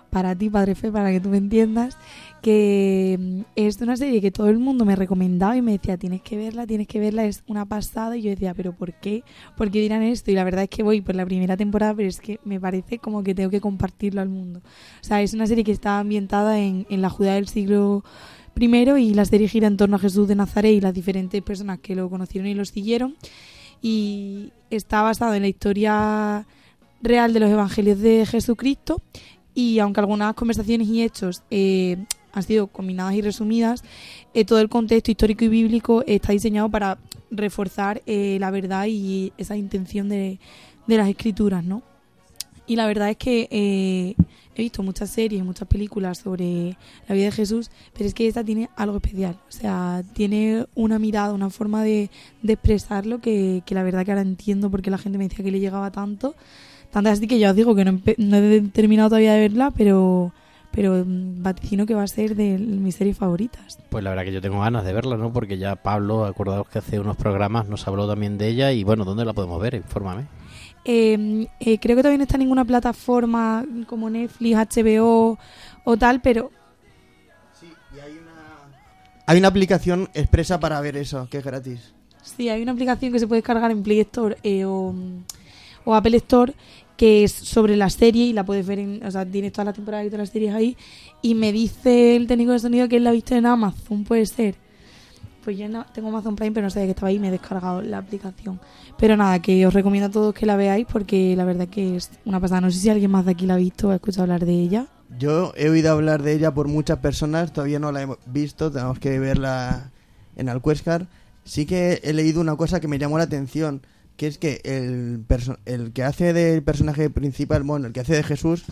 para ti, Padre Fe, para que tú me entiendas, que mm, es una serie que todo el mundo me recomendaba y me decía, tienes que verla, tienes que verla, es una pasada, y yo decía, pero ¿por qué? ¿Por qué dirán esto? Y la verdad es que voy por la primera temporada, pero es que me parece como que tengo que compartirlo al mundo. O sea, es una serie que está ambientada en, en la Judea del siglo primero y la serie gira en torno a Jesús de Nazaret y las diferentes personas que lo conocieron y lo siguieron y está basado en la historia real de los evangelios de Jesucristo y aunque algunas conversaciones y hechos eh, han sido combinadas y resumidas, eh, todo el contexto histórico y bíblico está diseñado para reforzar eh, la verdad y esa intención de, de las escrituras, ¿no? Y la verdad es que eh, he visto muchas series, muchas películas sobre la vida de Jesús, pero es que esta tiene algo especial. O sea, tiene una mirada, una forma de, de expresarlo que, que la verdad que ahora entiendo porque la gente me decía que le llegaba tanto. Tanto así que ya os digo que no, no he terminado todavía de verla, pero, pero mm, vaticino que va a ser de mis series favoritas. Pues la verdad que yo tengo ganas de verla, ¿no? Porque ya Pablo, acordaos que hace unos programas nos habló también de ella y bueno, ¿dónde la podemos ver? Infórmame. Eh, eh, creo que todavía no está en ninguna plataforma como Netflix, HBO o tal, pero Hay una aplicación expresa para ver eso, que es gratis. Sí, hay una aplicación que se puede descargar en Play Store eh, o, o Apple Store que es sobre la serie y la puedes ver en, o sea, tienes todas las temporadas y todas las series ahí y me dice el técnico de sonido que él la ha visto en Amazon, puede ser. Pues yo no, tengo Amazon Prime, pero no sabía que estaba ahí me he descargado la aplicación. Pero nada, que os recomiendo a todos que la veáis porque la verdad que es una pasada. No sé si alguien más de aquí la ha visto o ha escuchado hablar de ella. Yo he oído hablar de ella por muchas personas, todavía no la he visto, tenemos que verla en Alcuéscar. Sí que he leído una cosa que me llamó la atención, que es que el, el que hace del personaje principal, bueno, el que hace de Jesús,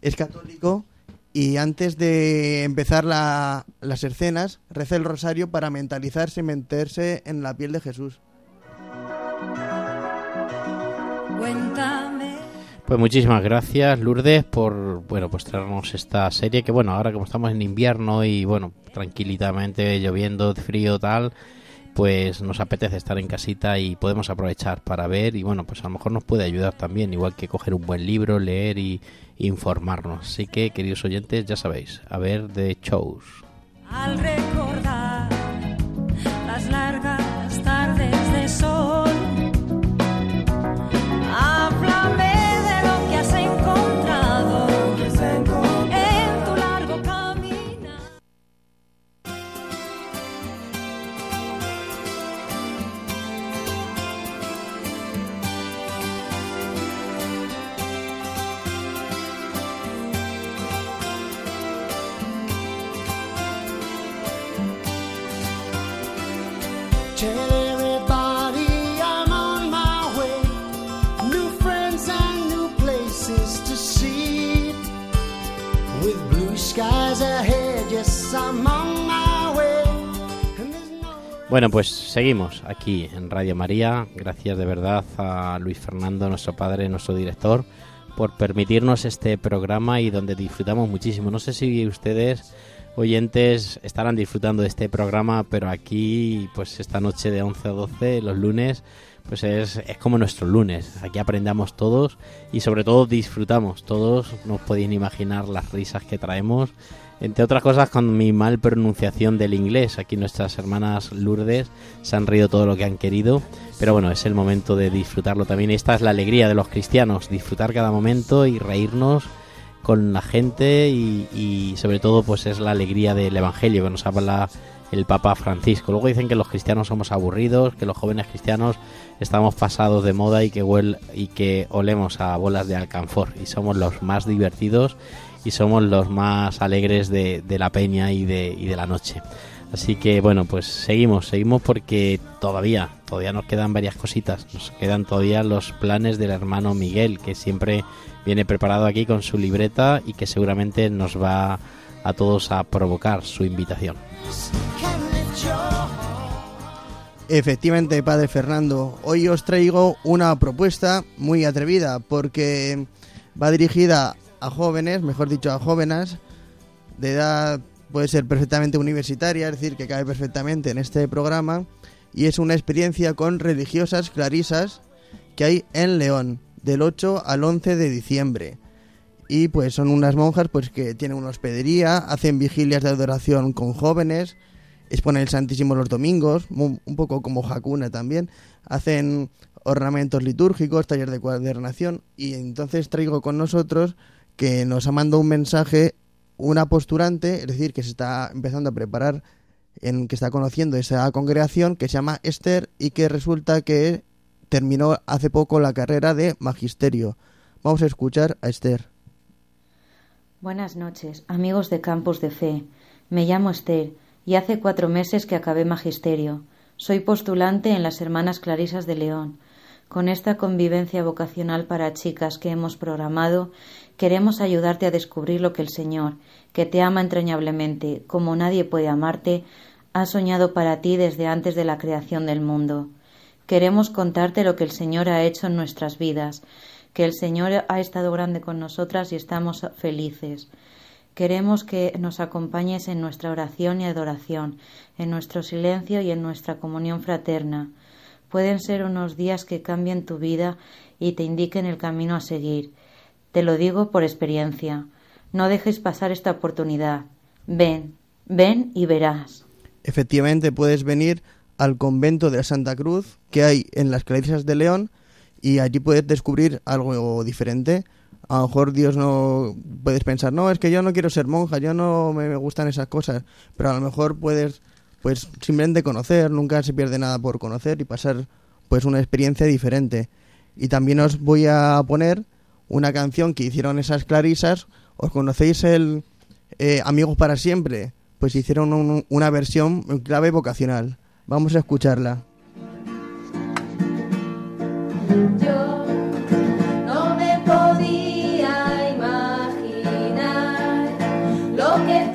es católico y antes de empezar la- las escenas reza el rosario para mentalizarse y meterse en la piel de Jesús. Cuéntame. Pues muchísimas gracias, Lourdes, por bueno, pues traernos esta serie que bueno, ahora como estamos en invierno y bueno, tranquilitamente lloviendo, frío tal, pues nos apetece estar en casita y podemos aprovechar para ver y bueno, pues a lo mejor nos puede ayudar también, igual que coger un buen libro, leer y informarnos. Así que, queridos oyentes, ya sabéis, a ver de shows. Bueno, pues seguimos aquí en Radio María. Gracias de verdad a Luis Fernando, nuestro padre, nuestro director, por permitirnos este programa y donde disfrutamos muchísimo. No sé si ustedes, oyentes, estarán disfrutando de este programa, pero aquí, pues esta noche de 11 a 12, los lunes, pues es, es como nuestro lunes. Aquí aprendamos todos y sobre todo disfrutamos todos. No os podéis imaginar las risas que traemos. Entre otras cosas, con mi mal pronunciación del inglés. Aquí nuestras hermanas Lourdes se han reído todo lo que han querido. Pero bueno, es el momento de disfrutarlo también. Esta es la alegría de los cristianos, disfrutar cada momento y reírnos con la gente y, sobre todo pues es la alegría del Evangelio que nos habla el Papa Francisco. Luego dicen que los cristianos somos aburridos, que los jóvenes cristianos estamos pasados de moda y que, huel- y que olemos a bolas de alcanfor y somos los más divertidos y somos los más alegres de, de la peña y de, y de la noche. Así que bueno, pues seguimos, seguimos porque todavía, todavía nos quedan varias cositas. Nos quedan todavía los planes del hermano Miguel, que siempre viene preparado aquí con su libreta y que seguramente nos va a todos a provocar su invitación. Efectivamente, Padre Fernando, hoy os traigo una propuesta muy atrevida porque va dirigida a jóvenes, mejor dicho, a jóvenes de edad puede ser perfectamente universitaria, es decir, que cabe perfectamente en este programa y es una experiencia con religiosas clarisas que hay en León del 8 al 11 de diciembre. Y pues son unas monjas pues que tienen una hospedería, hacen vigilias de adoración con jóvenes, exponen el Santísimo los domingos, un poco como Hakuna también, hacen ornamentos litúrgicos, taller de cuadernación y entonces traigo con nosotros que nos ha mandado un mensaje una posturante, es decir, que se está empezando a preparar, en que está conociendo esa congregación que se llama Esther y que resulta que terminó hace poco la carrera de magisterio. Vamos a escuchar a Esther. Buenas noches, amigos de Campus de Fe. Me llamo Esther y hace cuatro meses que acabé magisterio. Soy postulante en las Hermanas Clarisas de León. Con esta convivencia vocacional para chicas que hemos programado, queremos ayudarte a descubrir lo que el Señor, que te ama entrañablemente, como nadie puede amarte, ha soñado para ti desde antes de la creación del mundo. Queremos contarte lo que el Señor ha hecho en nuestras vidas, que el Señor ha estado grande con nosotras y estamos felices. Queremos que nos acompañes en nuestra oración y adoración, en nuestro silencio y en nuestra comunión fraterna. Pueden ser unos días que cambien tu vida y te indiquen el camino a seguir. Te lo digo por experiencia. No dejes pasar esta oportunidad. Ven, ven y verás. Efectivamente, puedes venir al convento de la Santa Cruz que hay en las Clarisas de León y allí puedes descubrir algo diferente. A lo mejor Dios no puedes pensar, no, es que yo no quiero ser monja, yo no me me gustan esas cosas, pero a lo mejor puedes pues simplemente conocer, nunca se pierde nada por conocer y pasar pues una experiencia diferente. Y también os voy a poner una canción que hicieron esas clarisas. ¿Os conocéis el eh, Amigos para siempre? Pues hicieron un- una versión en clave vocacional. Vamos a escucharla. Yo no me podía imaginar lo que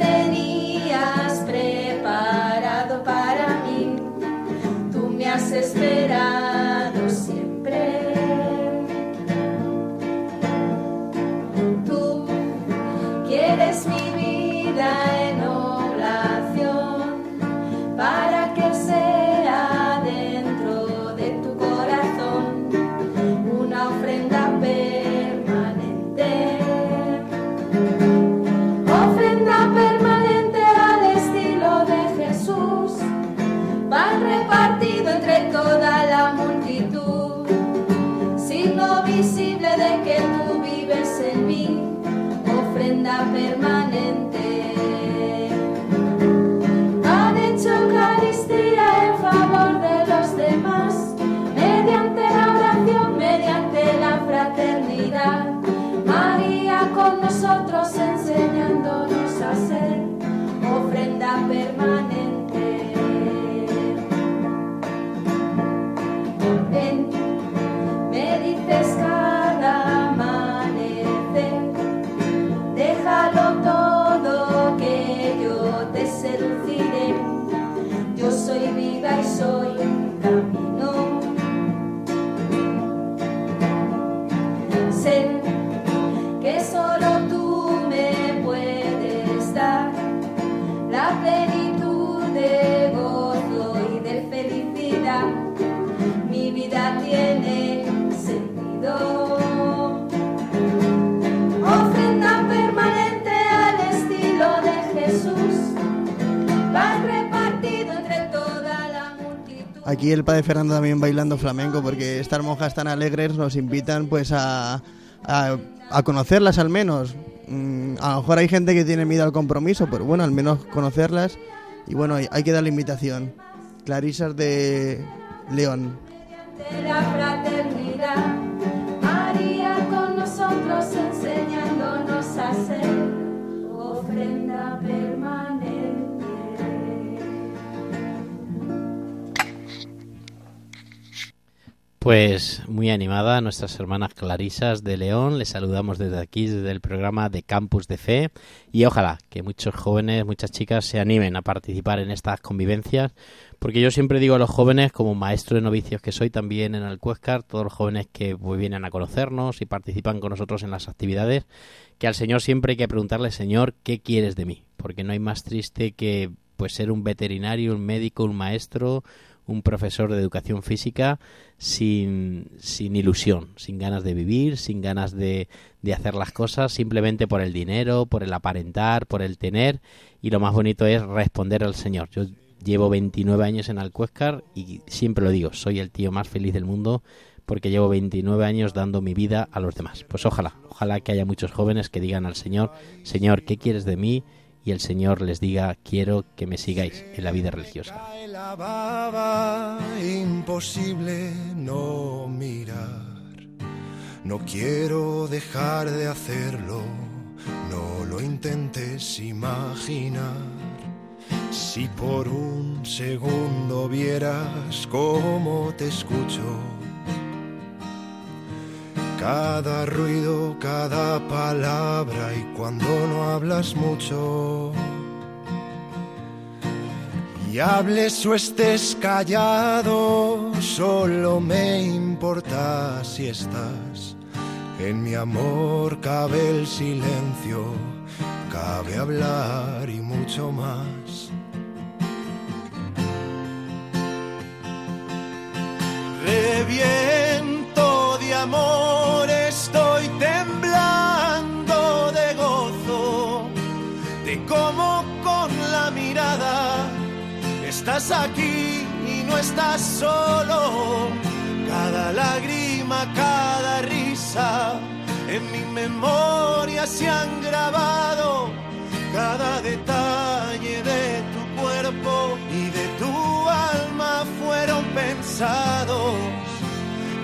Aquí el padre Fernando también bailando flamenco porque estas monjas tan alegres nos invitan pues a, a, conocerlas al menos. Mm, a lo mejor hay gente que tiene miedo al compromiso, pero bueno, al menos conocerlas. Y bueno, hay, que dar la invitación. Clarisas de León. Pues muy animada nuestras hermanas Clarisas de León. Les saludamos desde aquí, desde el programa de Campus de Fe. Y ojalá que muchos jóvenes, muchas chicas se animen a participar en estas convivencias. Porque yo siempre digo a los jóvenes, como maestro de novicios que soy también en el Cuescar, todos los jóvenes que pues, vienen a conocernos y participan con nosotros en las actividades, que al Señor siempre hay que preguntarle, Señor, ¿qué quieres de mí? Porque no hay más triste que pues ser un veterinario, un médico, un maestro, un profesor de educación física sin, sin ilusión, sin ganas de vivir, sin ganas de, de hacer las cosas, simplemente por el dinero, por el aparentar, por el tener. Y lo más bonito es responder al Señor. Yo llevo 29 años en Alcuéscar y siempre lo digo, soy el tío más feliz del mundo porque llevo 29 años dando mi vida a los demás. Pues ojalá, ojalá que haya muchos jóvenes que digan al Señor, Señor, ¿qué quieres de mí? Y el Señor les diga, quiero que me sigáis en la vida religiosa. Imposible no mirar. No quiero dejar de hacerlo, no lo intentes imaginar. Si por un segundo vieras cómo te escucho, cada ruido, cada palabra y cuando no hablas mucho. Y hables o estés callado, solo me importa si estás. En mi amor cabe el silencio, cabe hablar y mucho más. Amor, estoy temblando de gozo, de cómo con la mirada estás aquí y no estás solo. Cada lágrima, cada risa, en mi memoria se han grabado. Cada detalle de tu cuerpo y de tu alma fueron pensados.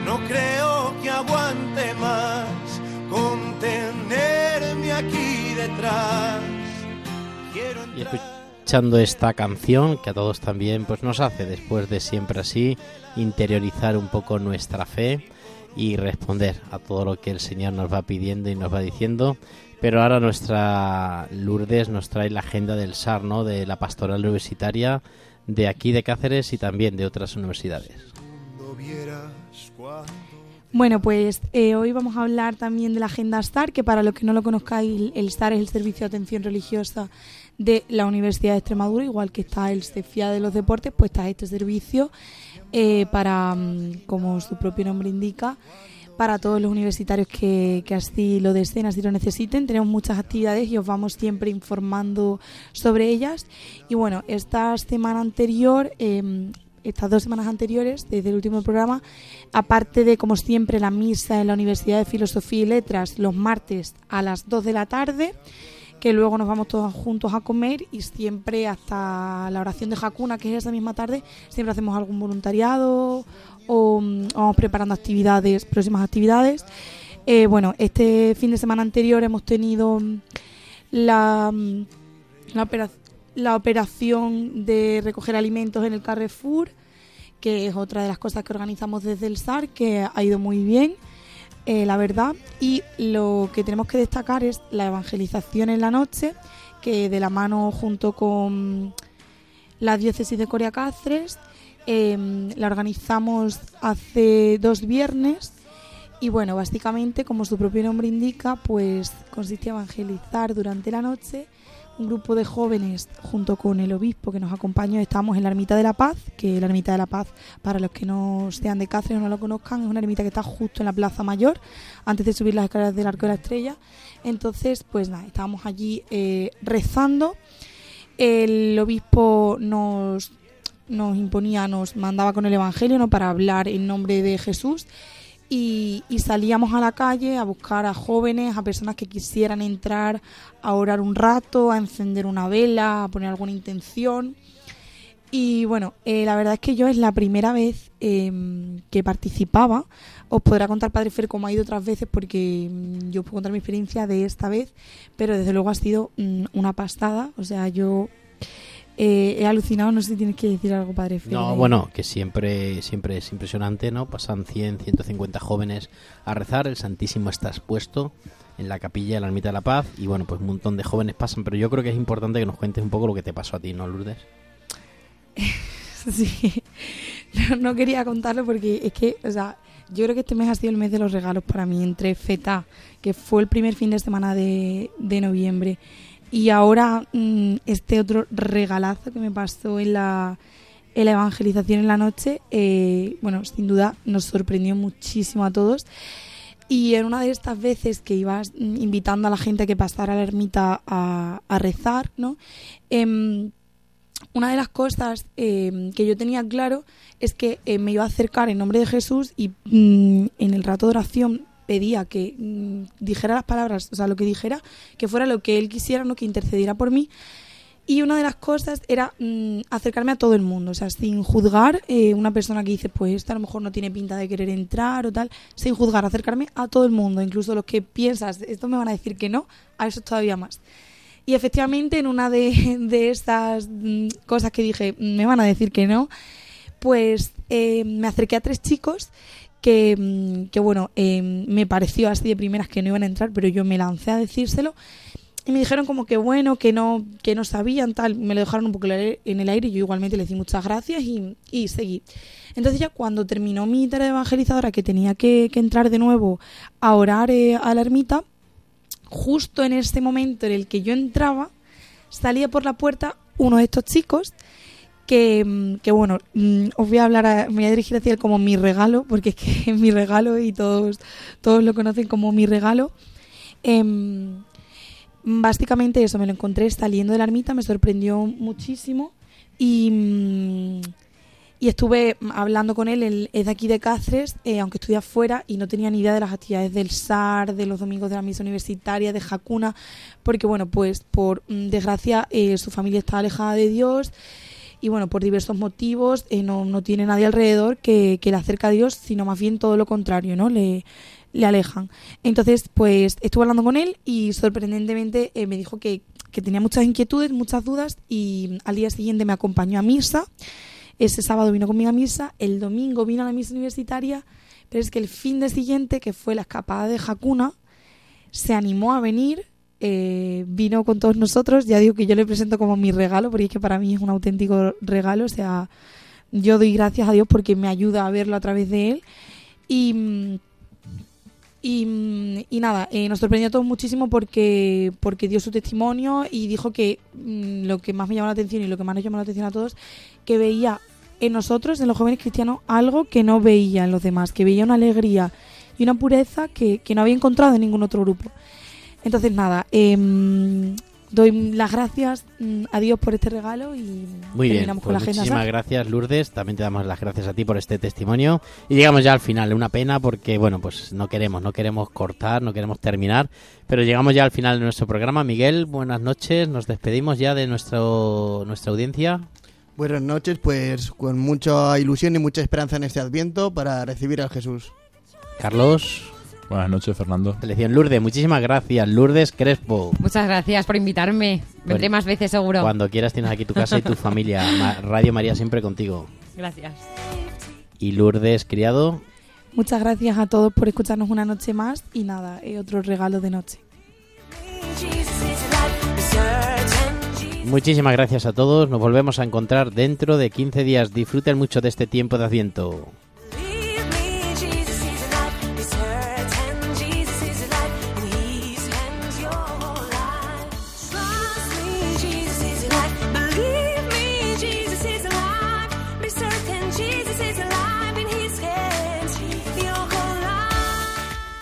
No creo que aguante más contenerme aquí detrás. Quiero Y escuchando esta canción que a todos también pues nos hace después de siempre así interiorizar un poco nuestra fe y responder a todo lo que el Señor nos va pidiendo y nos va diciendo. Pero ahora nuestra Lourdes nos trae la agenda del SAR, ¿no? de la pastoral universitaria de aquí de Cáceres y también de otras universidades. Bueno, pues eh, hoy vamos a hablar también de la Agenda STAR, que para los que no lo conozcáis, el STAR es el Servicio de Atención Religiosa de la Universidad de Extremadura, igual que está el CEFIA de los Deportes, pues está este servicio eh, para, mm, como su propio nombre indica, para todos los universitarios que, así lo deseen, así lo necesiten. Tenemos muchas actividades y os vamos siempre informando sobre ellas. Y bueno, esta semana anterior, eh, estas dos semanas anteriores, desde el último programa, aparte de, como siempre, la misa en la Universidad de Filosofía y Letras los martes a las 2 de la tarde, que luego nos vamos todos juntos a comer y siempre hasta la oración de Hakuna, que es esa misma tarde, siempre hacemos algún voluntariado o mm, vamos preparando actividades, próximas actividades. Eh, bueno, este fin de semana anterior hemos tenido mm, la, mm, la, opera- la operación de recoger alimentos en el Carrefour, que es otra de las cosas que organizamos desde el SAR, que ha ido muy bien, eh, la verdad. Y lo que tenemos que destacar es la evangelización en la noche, que de la mano junto con la diócesis de Corea Cáceres, eh, la organizamos hace dos viernes y bueno, básicamente, como su propio nombre indica, pues consiste en evangelizar durante la noche un grupo de jóvenes junto con el obispo que nos acompañó. Estábamos en la Ermita de la Paz, que la Ermita de la Paz, para los que no sean de Cáceres o no lo conozcan, es una ermita que está justo en la Plaza Mayor, antes de subir las escaleras del Arco de la Estrella. Entonces, pues nada, estábamos allí eh, rezando. El obispo nos, nos imponía, nos mandaba con el Evangelio ¿no? para hablar en nombre de Jesús y, salíamos a la calle a buscar a jóvenes, a personas que quisieran entrar a orar un rato, a encender una vela, a poner alguna intención. Y bueno, eh, la verdad es que yo es la primera vez eh, que participaba. Os podrá contar Padre Fer cómo ha ido otras veces porque mm, yo puedo contar mi experiencia de esta vez, pero desde luego ha sido mm, una pastada. O sea, yo eh, he alucinado, no sé si tienes que decir algo, Padre Fer. No, bueno, que siempre, siempre es impresionante, ¿no? Pasan 100, 150 jóvenes a rezar, el Santísimo está expuesto en la capilla de la Ermita de la Paz y bueno, pues un montón de jóvenes pasan, pero yo creo que es importante que nos cuentes un poco lo que te pasó a ti, ¿no, Lourdes? <laughs> Sí, no, no quería contarlo porque es que, o sea, yo creo que este mes ha sido el mes de los regalos para mí, entre FETA, que fue el primer fin de semana de, de noviembre, y ahora mm, este otro regalazo que me pasó en la, evangelización en la noche, eh, bueno, sin duda nos sorprendió muchísimo a todos. Y en una de estas veces que ibas mm, invitando a la gente a que pasara a la ermita a, rezar, ¿no? Em, una de las cosas eh, que yo tenía claro es que eh, me iba a acercar en nombre de Jesús y mm, en el rato de oración pedía que mm, dijera las palabras, o sea, lo que dijera, que fuera lo que él quisiera, no que intercediera por mí. Y una de las cosas era mm, acercarme a todo el mundo, o sea, sin juzgar eh, una persona que dice, pues esta a lo mejor no tiene pinta de querer entrar o tal, sin juzgar, acercarme a todo el mundo, incluso los que piensas, esto me van a decir que no, a eso todavía más. Y efectivamente, en una de, <laughs> de estas mm, cosas que dije, "Mm, me van a decir que no, pues eh, me acerqué a tres chicos que, mm, que bueno, eh, me pareció así de primeras que no iban a entrar, pero yo me lancé a decírselo. Y me dijeron como que bueno, que no, que no sabían, tal. Me lo dejaron un poco en el aire y yo igualmente les di muchas gracias y, y seguí. Entonces ya cuando terminó mi tarea evangelizadora, que tenía que, que entrar de nuevo a orar eh, a la ermita, justo en ese momento en el que yo entraba, salía por la puerta uno de estos chicos que, mm, que bueno, mm, os voy a hablar, a- me voy a dirigir hacia él como mi regalo, porque es que <laughs> es mi regalo y todos, todos lo conocen como mi regalo. Em, básicamente eso, me lo encontré saliendo de la ermita, me sorprendió muchísimo y, mm, y estuve hablando con él, él es de aquí de Cáceres, eh, aunque estudia fuera y no tenía ni idea de las actividades del SAR, de los domingos de la misa universitaria, de Jacuna, porque bueno, pues por desgracia eh, su familia está alejada de Dios y bueno, por diversos motivos eh, no, no tiene nadie alrededor que, que le acerca a Dios, sino más bien todo lo contrario, ¿no? Le, le alejan. Entonces, pues estuve hablando con él y sorprendentemente eh, me dijo que, que tenía muchas inquietudes, muchas dudas y al día siguiente me acompañó a misa. Ese sábado vino conmigo a misa, el domingo vino a la misa universitaria, pero es que el fin de siguiente, que fue la escapada de Jacuna, se animó a venir, eh, vino con todos nosotros, ya digo que yo le presento como mi regalo, porque es que para mí es un auténtico regalo, o sea, yo doy gracias a Dios porque me ayuda a verlo a través de él. Y, mm, y, mm, y nada, eh, nos sorprendió a todos muchísimo porque, porque dio su testimonio y dijo que mm, lo que más me llamó la atención y lo que más nos llamó la atención a todos, que veía en nosotros, en los jóvenes cristianos, algo que no veía en los demás, que veía una alegría y una pureza que, que no había encontrado en ningún otro grupo. Entonces, nada, em, doy las gracias mm, a Dios por este regalo y Muy bien, terminamos con pues la agenda. muchísimas gracias Lourdes, también te damos las gracias a ti por este testimonio y llegamos ya al final, una pena porque bueno, pues no queremos, no queremos cortar, no queremos terminar, pero llegamos ya al final de nuestro programa. Miguel, buenas noches, nos despedimos ya de nuestro nuestra audiencia. Buenas noches, pues con mucha ilusión y mucha esperanza en este Adviento para recibir al Jesús. Carlos. Buenas noches, Fernando. Selección Lourdes, muchísimas gracias. Lourdes Crespo. Muchas gracias por invitarme. Vendré Bueno, más veces seguro. Cuando quieras tienes aquí tu casa y tu familia. Ma- Radio María siempre contigo. Gracias. Y Lourdes Criado, Muchas gracias a todos por escucharnos una noche más y nada, eh, otro regalo de noche. muchísimas gracias a todos. Nos volvemos a encontrar dentro de 15 días. Disfruten mucho de este tiempo de Adviento.